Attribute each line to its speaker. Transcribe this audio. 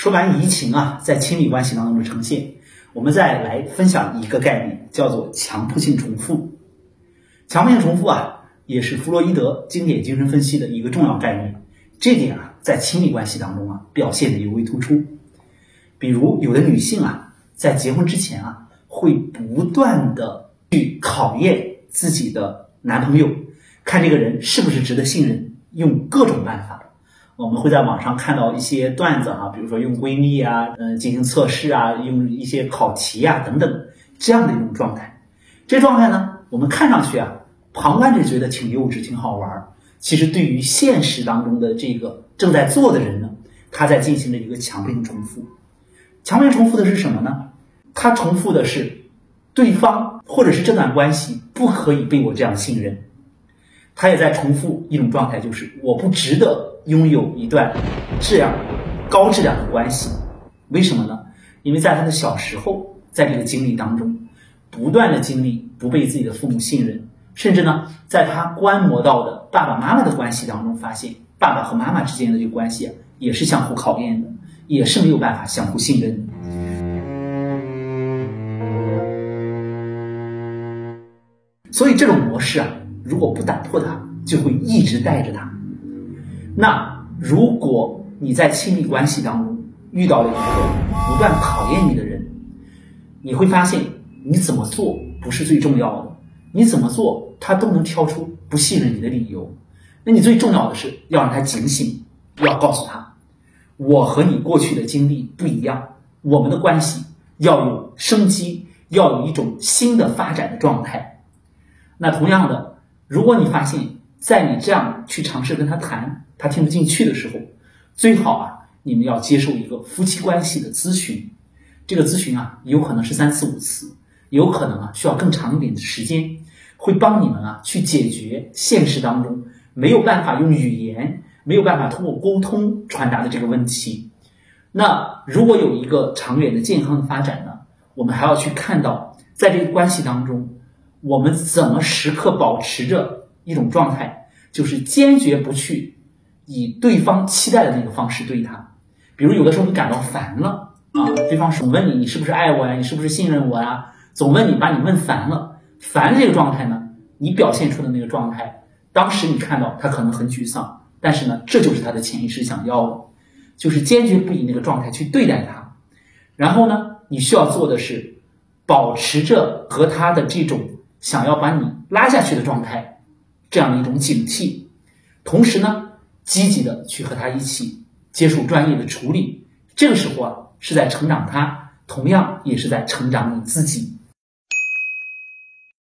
Speaker 1: 说完移情啊，在亲密关系当中的呈现，我们再来分享一个概念，叫做强迫性重复。强迫性重复啊，也是弗洛伊德经典精神分析的一个重要概念。这点啊，在亲密关系当中啊，表现的尤为突出。比如，有的女性啊，在结婚之前啊，会不断的去考验自己的男朋友，看这个人是不是值得信任，用各种办法。我们会在网上看到一些段子哈，比如说用闺蜜啊，嗯，进行测试啊，用一些考题啊等等这样的一种状态。这状态呢，我们看上去啊，旁观者觉得挺幼稚、挺好玩。其实对于现实当中的这个正在做的人呢，他在进行着一个强迫性重复。强迫性重复的是什么呢？他重复的是对方或者是这段关系不可以被我这样信任。他也在重复一种状态，就是我不值得拥有一段这样高质量的关系。为什么呢？因为在他的小时候，在这个经历当中，不断的经历不被自己的父母信任，甚至呢，在他观摩到的爸爸妈妈的关系当中，发现爸爸和妈妈之间的这个关系啊，也是相互考验的，也是没有办法相互信任的。所以这种模式啊。如果不打破它，就会一直带着它。那如果你在亲密关系当中遇到了一个不断考验你的人，你会发现你怎么做不是最重要的，你怎么做他都能挑出不信任你的理由。那你最重要的是要让他警醒，要告诉他，我和你过去的经历不一样，我们的关系要有生机，要有一种新的发展的状态。那同样的。如果你发现，在你这样去尝试跟他谈，他听不进去的时候，最好啊，你们要接受一个夫妻关系的咨询。这个咨询啊，有可能是三次五次，有可能啊需要更长一点的时间，会帮你们啊去解决现实当中没有办法用语言、没有办法通过沟通传达的这个问题。那如果有一个长远的健康的发展呢，我们还要去看到，在这个关系当中。我们怎么时刻保持着一种状态，就是坚决不去以对方期待的那个方式对他。比如有的时候你感到烦了啊，对方总问你你是不是爱我呀，你是不是信任我呀，总问你把你问烦了。烦这个状态呢，你表现出的那个状态，当时你看到他可能很沮丧，但是呢，这就是他的潜意识想要的，就是坚决不以那个状态去对待他。然后呢，你需要做的是保持着和他的这种。想要把你拉下去的状态，这样的一种警惕，同时呢，积极的去和他一起接受专业的处理，这个时候啊，是在成长他，同样也是在成长你自己。